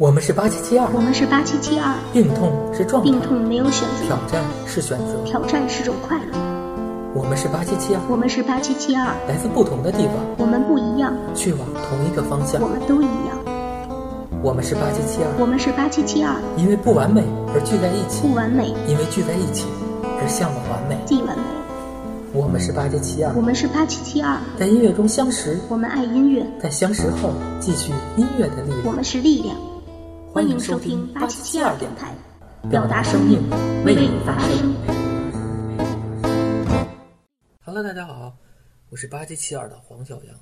我们是八七七二，我们是八七七二，病痛是状态，病痛没有选择。挑，战是选择。挑战是种快乐。我们是八七七二，我们是八七七二，来自不同的地方，我们不一样，去往同一个方向。我。们都一样。我们是八七七二，我们是八七七二，因为不完美而聚在一起。不，完美。因为聚在一起。而向往完美。既完美。我们是八七七二。我，们是八七七二，在音乐中相识，我们爱音乐，在相识后继续音乐的力量。我们是力量。欢迎收听八七七二电台，表达生命，为你发声。Hello，大家好，我是八七七二的黄小阳。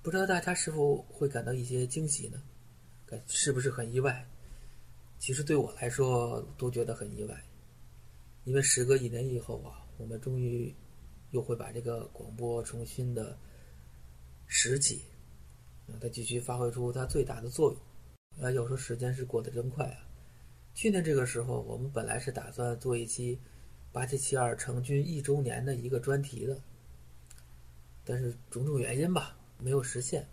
不知道大家是否会感到一些惊喜呢？感是不是很意外？其实对我来说都觉得很意外，因为时隔一年以后啊，我们终于又会把这个广播重新的拾起，让它继续发挥出它最大的作用。啊，有时候时间是过得真快啊！去年这个时候，我们本来是打算做一期八七七二成军一周年的一个专题的，但是种种原因吧，没有实现。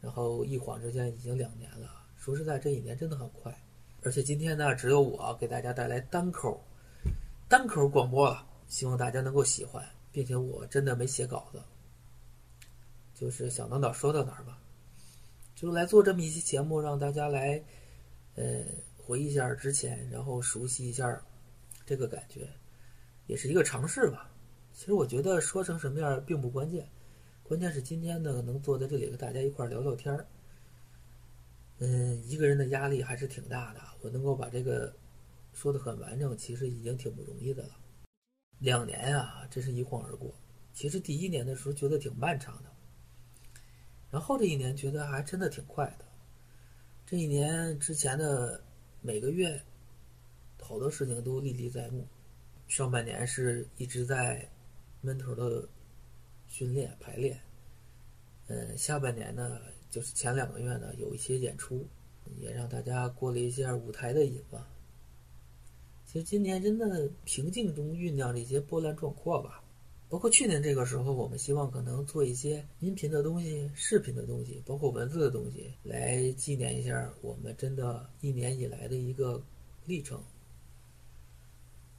然后一晃之间已经两年了，说实在，这一年真的很快。而且今天呢，只有我给大家带来单口单口广播了，希望大家能够喜欢，并且我真的没写稿子，就是想到哪儿说到哪儿吧，就来做这么一期节目，让大家来，呃，回忆一下之前，然后熟悉一下这个感觉，也是一个尝试吧。其实我觉得说成什么样并不关键，关键是今天呢能坐在这里和大家一块聊聊天儿。嗯，一个人的压力还是挺大的，我能够把这个说的很完整，其实已经挺不容易的了。两年啊，真是一晃而过。其实第一年的时候觉得挺漫长的，然后这一年觉得还真的挺快的。这一年之前的每个月，好多事情都历历在目。上半年是一直在闷头的训练排练，嗯，下半年呢，就是前两个月呢有一些演出，也让大家过了一下舞台的瘾吧。其实今年真的平静中酝酿着一些波澜壮阔吧。包括去年这个时候，我们希望可能做一些音频的东西、视频的东西，包括文字的东西，来纪念一下我们真的一年以来的一个历程。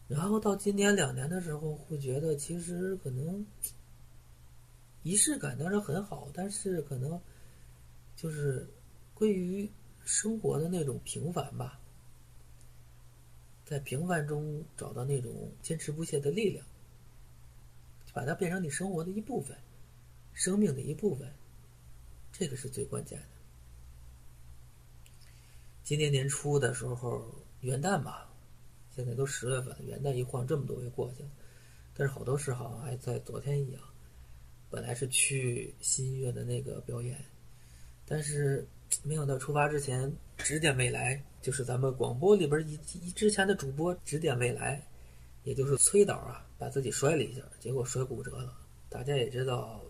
然后到今年两年的时候，会觉得其实可能仪式感当然很好，但是可能就是归于生活的那种平凡吧，在平凡中找到那种坚持不懈的力量。把它变成你生活的一部分，生命的一部分，这个是最关键的。今年年初的时候，元旦吧，现在都十月份了，元旦一晃这么多月过去了，但是好多事好像还在昨天一样。本来是去新月的那个表演，但是没想到出发之前指点未来，就是咱们广播里边一一之前的主播指点未来，也就是崔导啊。把自己摔了一下，结果摔骨折了。大家也知道，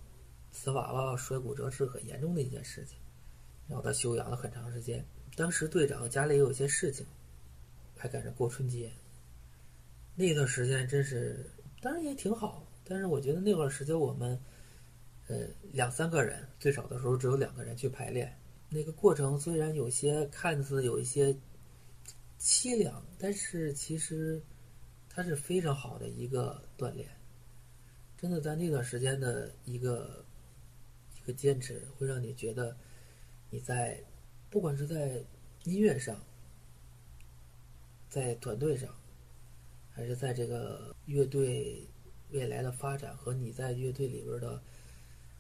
瓷娃娃摔骨折是很严重的一件事情，然后他休养了很长时间。当时队长家里有些事情，还赶上过春节，那段时间真是，当然也挺好。但是我觉得那段时间我们，呃，两三个人，最少的时候只有两个人去排练。那个过程虽然有些看似有一些凄凉，但是其实。它是非常好的一个锻炼，真的在那段时间的一个一个坚持，会让你觉得你在不管是在音乐上，在团队上，还是在这个乐队未来的发展和你在乐队里边的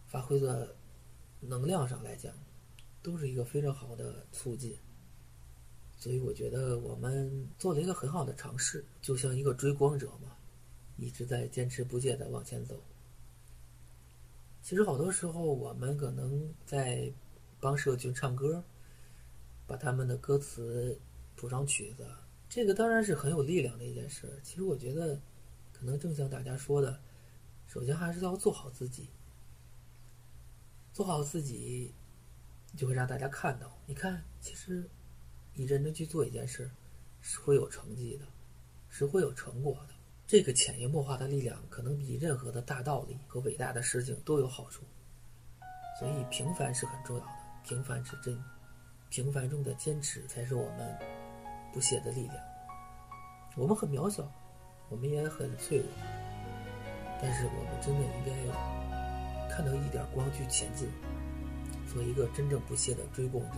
发挥的能量上来讲，都是一个非常好的促进。所以我觉得我们做了一个很好的尝试，就像一个追光者嘛，一直在坚持不懈的往前走。其实好多时候我们可能在帮社群唱歌，把他们的歌词谱上曲子，这个当然是很有力量的一件事。其实我觉得，可能正像大家说的，首先还是要做好自己，做好自己，就会让大家看到，你看，其实。你认真去做一件事，是会有成绩的，是会有成果的。这个潜移默化的力量，可能比任何的大道理和伟大的事情都有好处。所以，平凡是很重要的，平凡是真，平凡中的坚持才是我们不懈的力量。我们很渺小，我们也很脆弱，但是我们真的应该看到一点光去前进，做一个真正不懈的追梦者。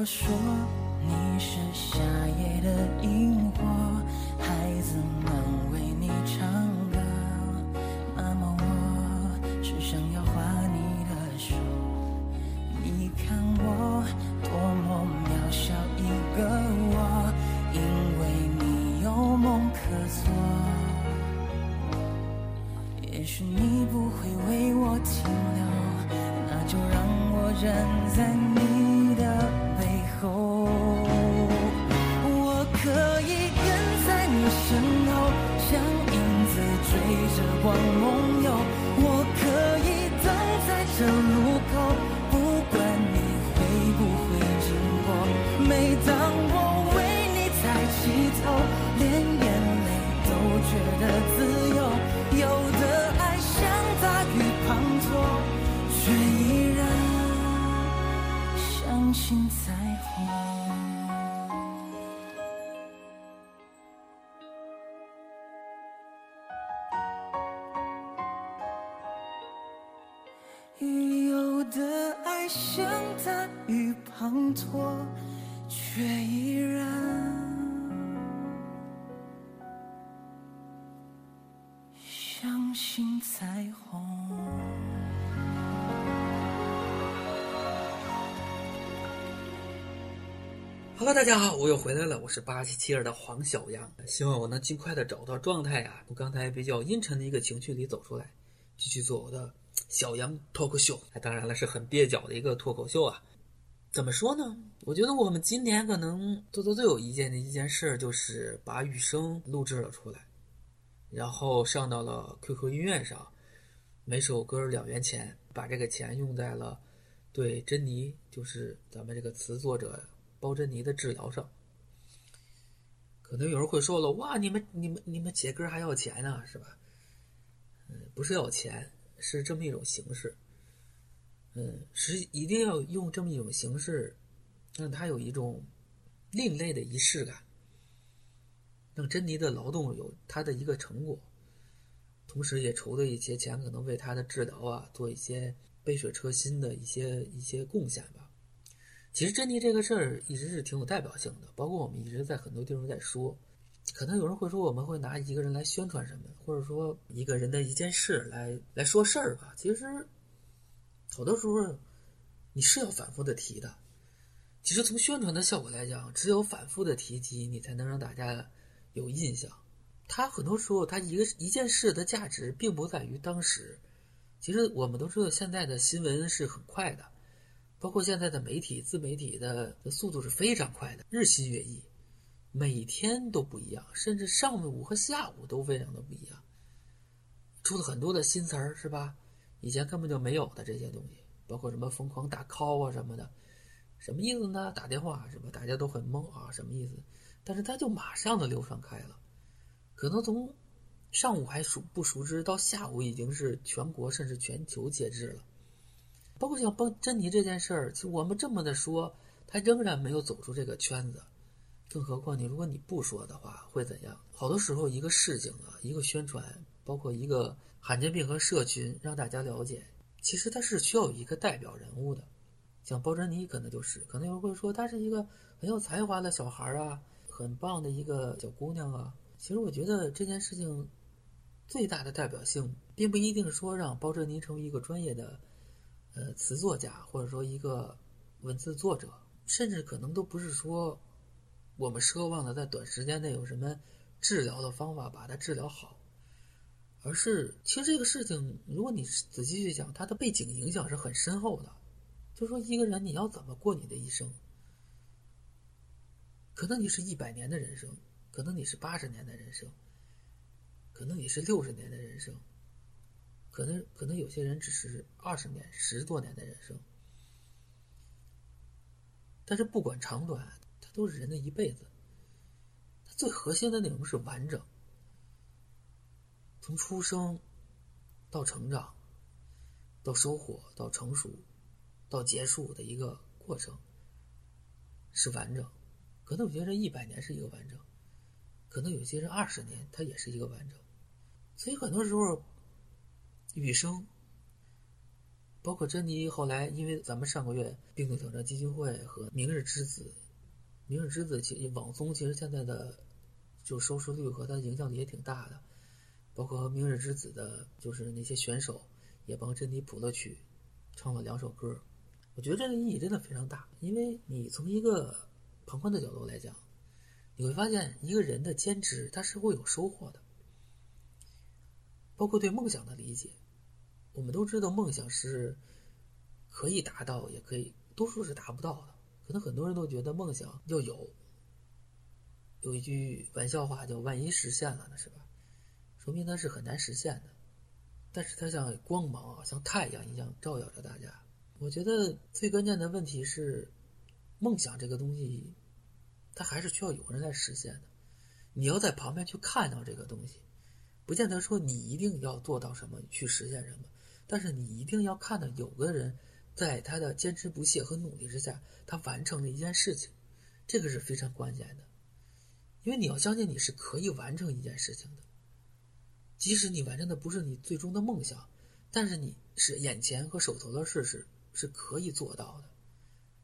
我说。有的爱像大雨滂沱，却依然相信彩虹。Hello，大家好，我又回来了，我是八七七二的黄小阳，希望我能尽快的找到状态啊，从刚才比较阴沉的一个情绪里走出来，继续做我的。小杨脱口秀，那当然了，是很蹩脚的一个脱口秀啊。怎么说呢？我觉得我们今年可能做的最有意见的一件事，就是把雨声录制了出来，然后上到了 QQ 音乐上，每首歌两元钱，把这个钱用在了对珍妮，就是咱们这个词作者包珍妮的治疗上。可能有人会说了，哇，你们你们你们写歌还要钱呢，是吧？嗯，不是要钱。是这么一种形式，嗯，是一定要用这么一种形式，让它有一种另类的仪式感，让珍妮的劳动有它的一个成果，同时也筹的一些钱，可能为他的治疗啊做一些杯水车薪的一些一些贡献吧。其实珍妮这个事儿一直是挺有代表性的，包括我们一直在很多地方在说。可能有人会说，我们会拿一个人来宣传什么，或者说一个人的一件事来来说事儿吧。其实，好多时候你是要反复的提的。其实从宣传的效果来讲，只有反复的提及，你才能让大家有印象。他很多时候，他一个一件事的价值，并不在于当时。其实我们都知道，现在的新闻是很快的，包括现在的媒体、自媒体的的速度是非常快的，日新月异，每天都不一样，甚至上午和下午都非常的不一样，出了很多的新词儿，是吧？以前根本就没有的这些东西，包括什么疯狂打 call 啊什么的，什么意思呢？打电话什么？大家都很懵啊，什么意思？但是它就马上的流传开了，可能从。上午还熟不熟知，到下午已经是全国甚至全球皆知了。包括像帮珍妮这件事儿，其实我们这么的说，他仍然没有走出这个圈子。更何况你如果你不说的话，会怎样？好多时候一个事情啊，一个宣传，包括一个罕见病和社群，让大家了解，其实它是需要有一个代表人物的。像包珍妮可能就是，可能有人会说她是一个很有才华的小孩啊，很棒的一个小姑娘啊。其实我觉得这件事情。最大的代表性，并不一定说让包珍妮成为一个专业的，呃，词作家，或者说一个文字作者，甚至可能都不是说，我们奢望的在短时间内有什么治疗的方法把它治疗好，而是其实这个事情，如果你仔细去想，它的背景影响是很深厚的。就说一个人你要怎么过你的一生，可能你是一百年的人生，可能你是八十年的人生。可能你是六十年的人生，可能可能有些人只是二十年、十多年的人生，但是不管长短，都是人的一辈子。它最核心的内容是完整，从出生到成长，到收获，到成熟，到结束的一个过程是完整。可能有些人一百年是一个完整，可能有些人二十年，它也是一个完整。所以很多时候，雨生，包括珍妮，后来因为咱们上个月病毒挑战基金会和明日之子，明日之子其实网综其实现在的就收视率和它的影响力也挺大的，包括明日之子的，就是那些选手也帮珍妮谱了曲，唱了两首歌，我觉得这个意义真的非常大，因为你从一个旁观的角度来讲，你会发现一个人的坚持他是会有收获的。包括对梦想的理解，我们都知道梦想是可以达到，也可以多数是达不到的。可能很多人都觉得梦想要有，有一句玩笑话叫“万一实现了呢”，是吧？说明它是很难实现的。但是它像光芒啊，像太阳一样照耀着大家。我觉得最关键的问题是，梦想这个东西，它还是需要有人来实现的。你要在旁边去看到这个东西。不见得说你一定要做到什么去实现什么，但是你一定要看到有个人在他的坚持不懈和努力之下，他完成了一件事情，这个是非常关键的。因为你要相信你是可以完成一件事情的，即使你完成的不是你最终的梦想，但是你是眼前和手头的事是是可以做到的。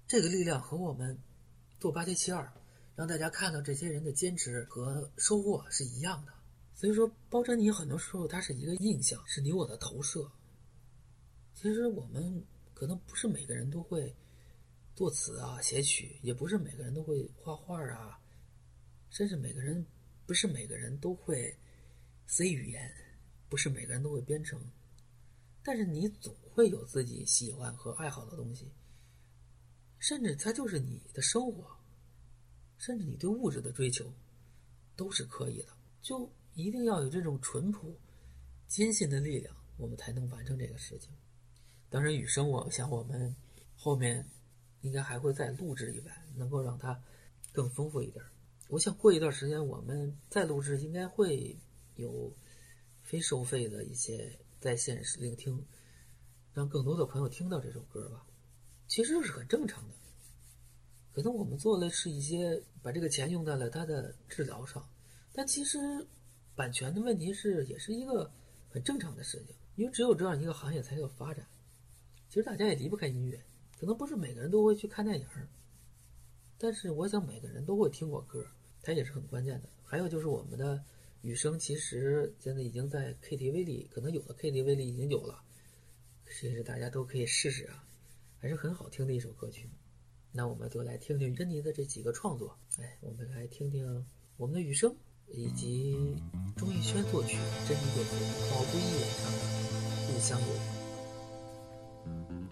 这个力量和我们做八七七二，让大家看到这些人的坚持和收获是一样的。所以说，包珍妮很多时候它是一个印象，是你我的投射。其实我们可能不是每个人都会作词啊、写曲，也不是每个人都会画画啊，甚至每个人不是每个人都会 C 语言，不是每个人都会编程。但是你总会有自己喜欢和爱好的东西，甚至它就是你的生活，甚至你对物质的追求都是可以的。就。一定要有这种淳朴、坚信的力量，我们才能完成这个事情。当然，雨声，我想我们后面应该还会再录制一版，能够让它更丰富一点。我想过一段时间我们再录制，应该会有非收费的一些在线聆听，让更多的朋友听到这首歌吧。其实是很正常的，可能我们做的是一些把这个钱用在了他的治疗上，但其实。版权的问题是，也是一个很正常的事情，因为只有这样一个行业才有发展。其实大家也离不开音乐，可能不是每个人都会去看电影，但是我想每个人都会听过歌，它也是很关键的。还有就是我们的雨声，其实现在已经在 KTV 里，可能有的 KTV 里已经有了，其实大家都可以试试啊，还是很好听的一首歌曲。那我们就来听听珍妮的这几个创作，哎，我们来听听我们的雨声，以及钟逸轩作曲、珍妮作词、毛不易演唱的《故乡有 Thank you.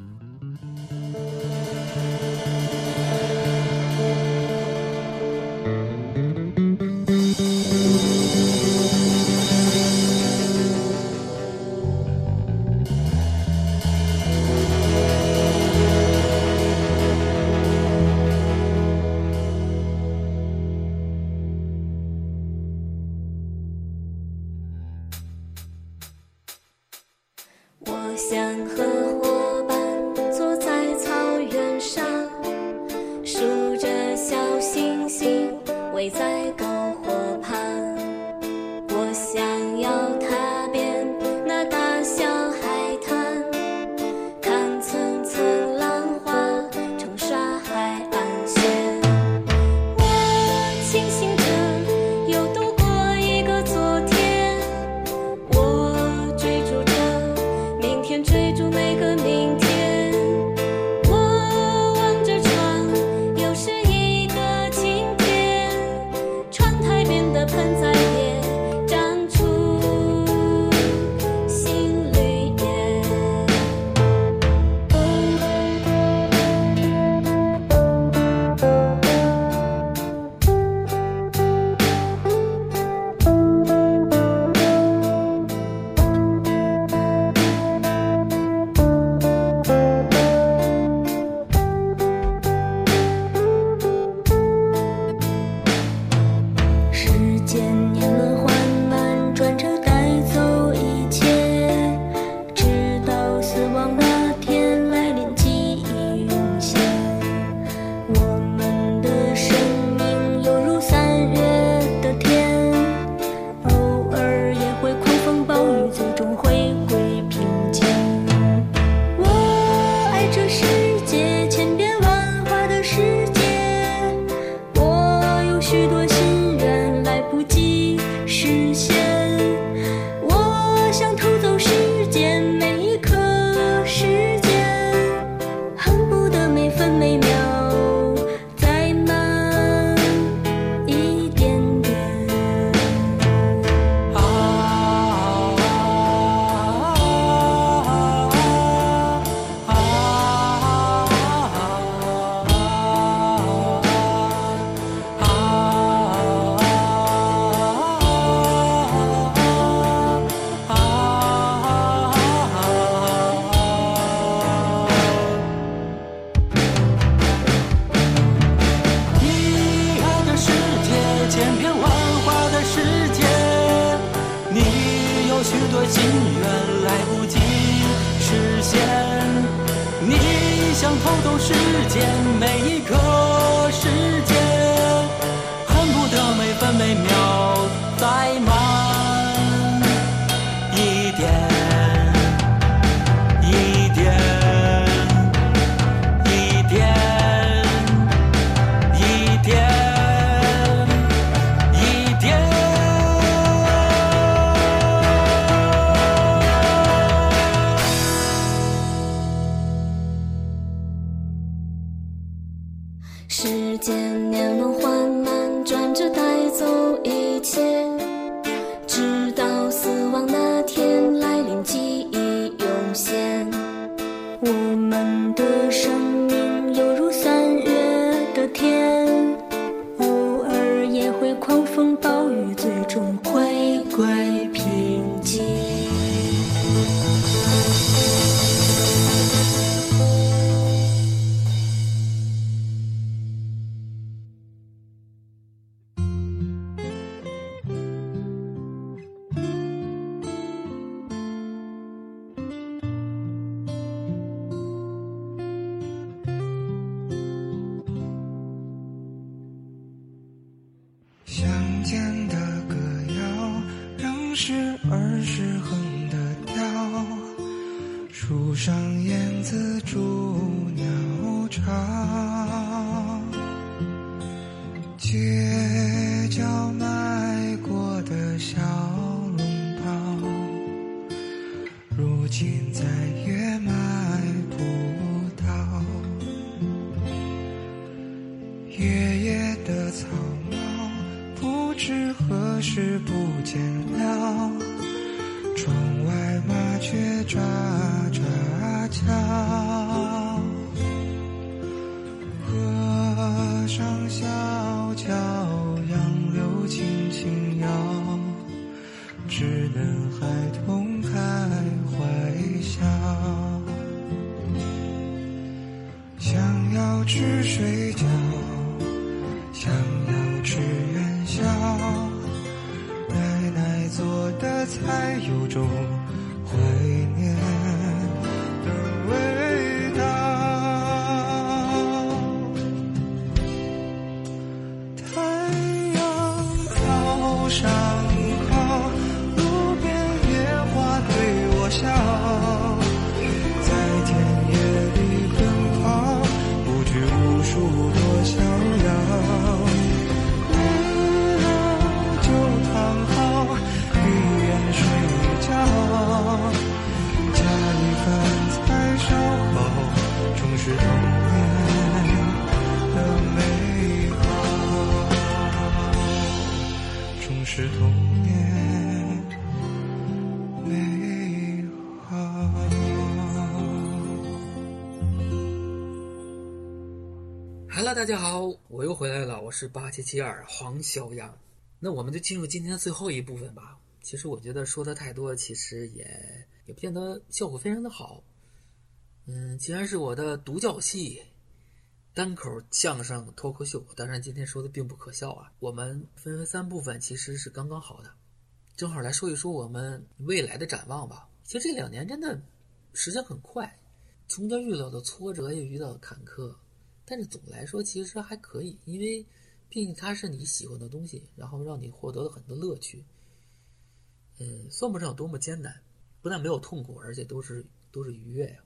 心愿来不及实现，你想偷走时间每一刻草帽，不知何时不见了。窗外麻雀喳喳叫，河上小桥大家好，我又回来了，我是八七七二黄小阳。那我们就进入今天的最后一部分吧。其实我觉得说的太多，其实也也不见得效果非常的好。嗯，既然是我的独角戏、单口相声脱口秀，当然今天说的并不可笑啊。我们分为三部分，其实是刚刚好的，正好来说一说我们未来的展望吧。其实这两年真的时间很快，中间遇到的挫折也遇到了坎坷，但是总的来说其实还可以，因为毕竟它是你喜欢的东西，然后让你获得了很多乐趣。嗯，算不上多么艰难，不但没有痛苦，而且都是都是愉悦呀、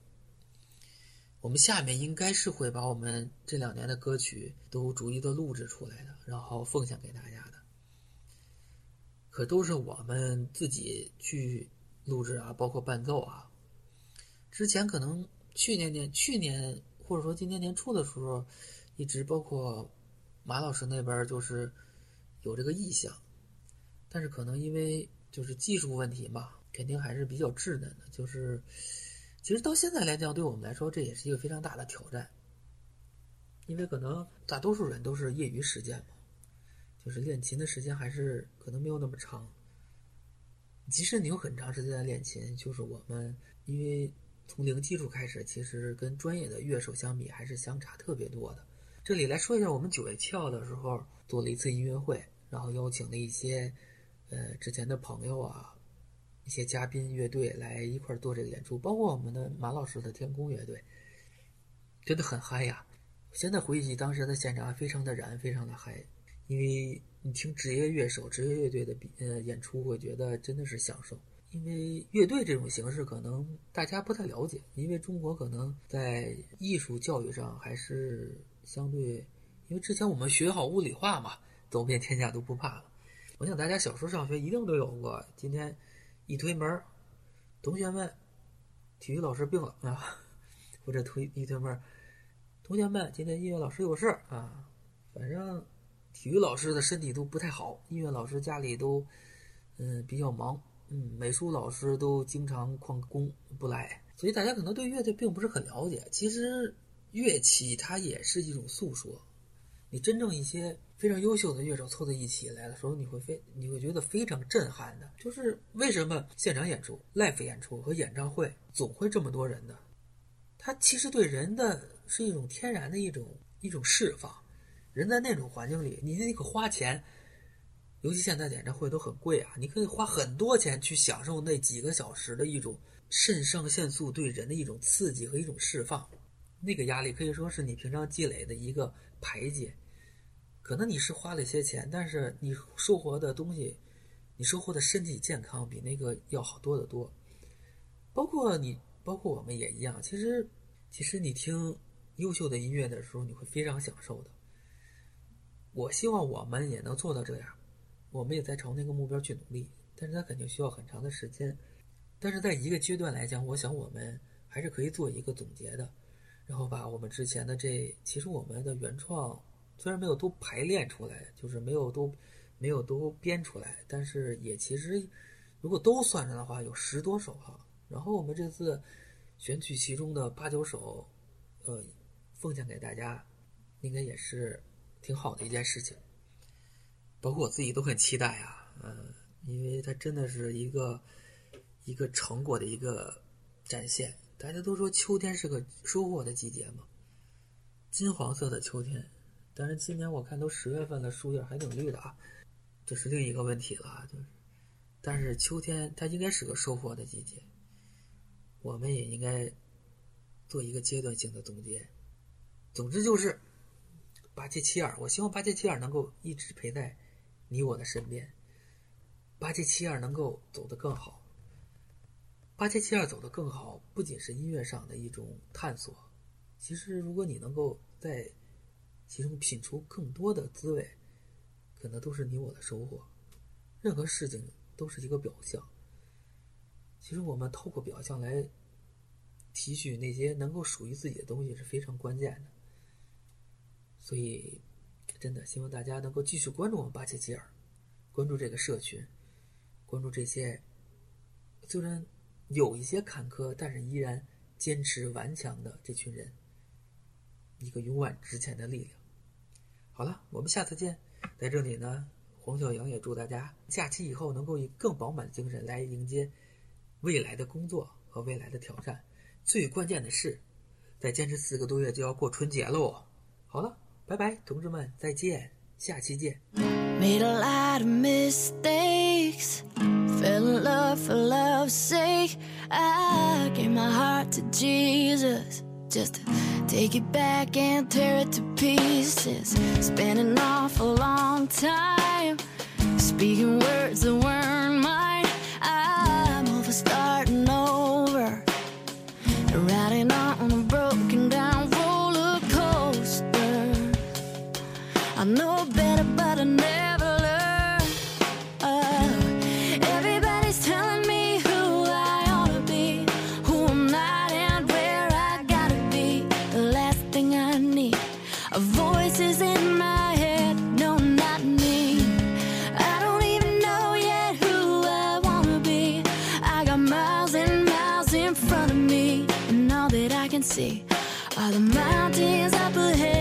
我们下面应该是会把我们这两年的歌曲都逐一的录制出来的，然后奉献给大家的。可都是我们自己去录制啊，包括伴奏啊。之前可能去年年、去年或者说今年年初的时候，一直包括马老师那边就是有这个意向，但是可能因为就是技术问题嘛，肯定还是比较稚嫩的。就是其实到现在来讲，对我们来说这也是一个非常大的挑战，因为可能大多数人都是业余时间嘛，就是练琴的时间还是可能没有那么长。即使你有很长时间的练琴，就是我们因为从零基础开始，其实跟专业的乐手相比还是相差特别多的。这里来说一下，我们九月七号的时候做了一次音乐会，然后邀请了一些呃之前的朋友啊，一些嘉宾乐队来一块儿做这个演出，包括我们的马老师的天空乐队，真的很嗨呀！现在回忆起当时的现场，非常的燃，非常的嗨，因为你听职业乐手、职业乐队的比呃演出，会觉得真的是享受。因为乐队这种形式可能大家不太了解，因为中国可能在艺术教育上还是相对，因为之前我们学好物理化嘛，走遍天下都不怕了。我想大家小时候上学一定都有过，今天一推门，同学们，体育老师病了啊，或者推一推门，同学们，今天音乐老师有事儿啊，反正体育老师的身体都不太好，音乐老师家里都嗯比较忙。嗯，美术老师都经常旷工不来，所以大家可能对乐队并不是很了解。其实乐器它也是一种诉说。你真正一些非常优秀的乐手凑在一起来的时候，你会非你会觉得非常震撼的。就是为什么现场演出、live 演出和演唱会总会这么多人呢？它其实对人的是一种天然的一种一种释放。人在那种环境里，你那个花钱。尤其现在演唱会都很贵啊，你可以花很多钱去享受那几个小时的一种肾上腺素对人的一种刺激和一种释放，那个压力可以说是你平常积累的一个排解。可能你是花了一些钱，但是你收获的东西，你收获的身体健康比那个要好多得多。包括你，包括我们也一样。其实，其实你听优秀的音乐的时候，你会非常享受的。我希望我们也能做到这样，我们也在朝那个目标去努力，但是它肯定需要很长的时间。但是在一个阶段来讲，我想我们还是可以做一个总结的，然后把我们之前的这，其实我们的原创虽然没有都排练出来，就是没有都没有都编出来，但是也其实如果都算上的话，有十多首哈。然后我们这次选取其中的八九首，呃，奉献给大家，应该也是挺好的一件事情。包括我自己都很期待啊，嗯，因为它真的是一个一个成果的一个展现。大家都说秋天是个收获的季节嘛，金黄色的秋天。但是今年我看都十月份了，树叶还挺绿的啊，这是另一个问题了，就是。但是秋天它应该是个收获的季节。我们也应该做一个阶段性的总结。总之就是八七七二，我希望八七七二能够一直陪在你我的身边。八七七二能够走得更好。八七七二走得更好，不仅是音乐上的一种探索，其实如果你能够在其中品出更多的滋味，可能都是你我的收获。任何事情都是一个表象。其实我们透过表象来提取那些能够属于自己的东西是非常关键的，所以真的希望大家能够继续关注我们巴切吉尔，关注这个社群，关注这些虽然有一些坎坷，但是依然坚持顽强的这群人，一个勇往直前的力量。好了，我们下次见。在这里呢，黄小阳也祝大家假期以后能够以更饱满的精神来迎接。未来的工作和未来的挑战，最关键的是，再坚持四个多月就要过春节喽。好了，拜拜，同志们，再见，下期见。 Made a lot of mistakes. Fell in love for love's sake. I gave my heart to Jesus just to take it back and tear it to pieces. Spent an awful long time speaking words that weren't mine. I'm over But I never learn. Uh, everybody's telling me who I ought to be, who I'm not, and where I gotta be. The last thing I need are voices in my head. No, not me. I don't even know yet who I wanna be. I got miles and miles in front of me, and all that I can see are the mountains up ahead.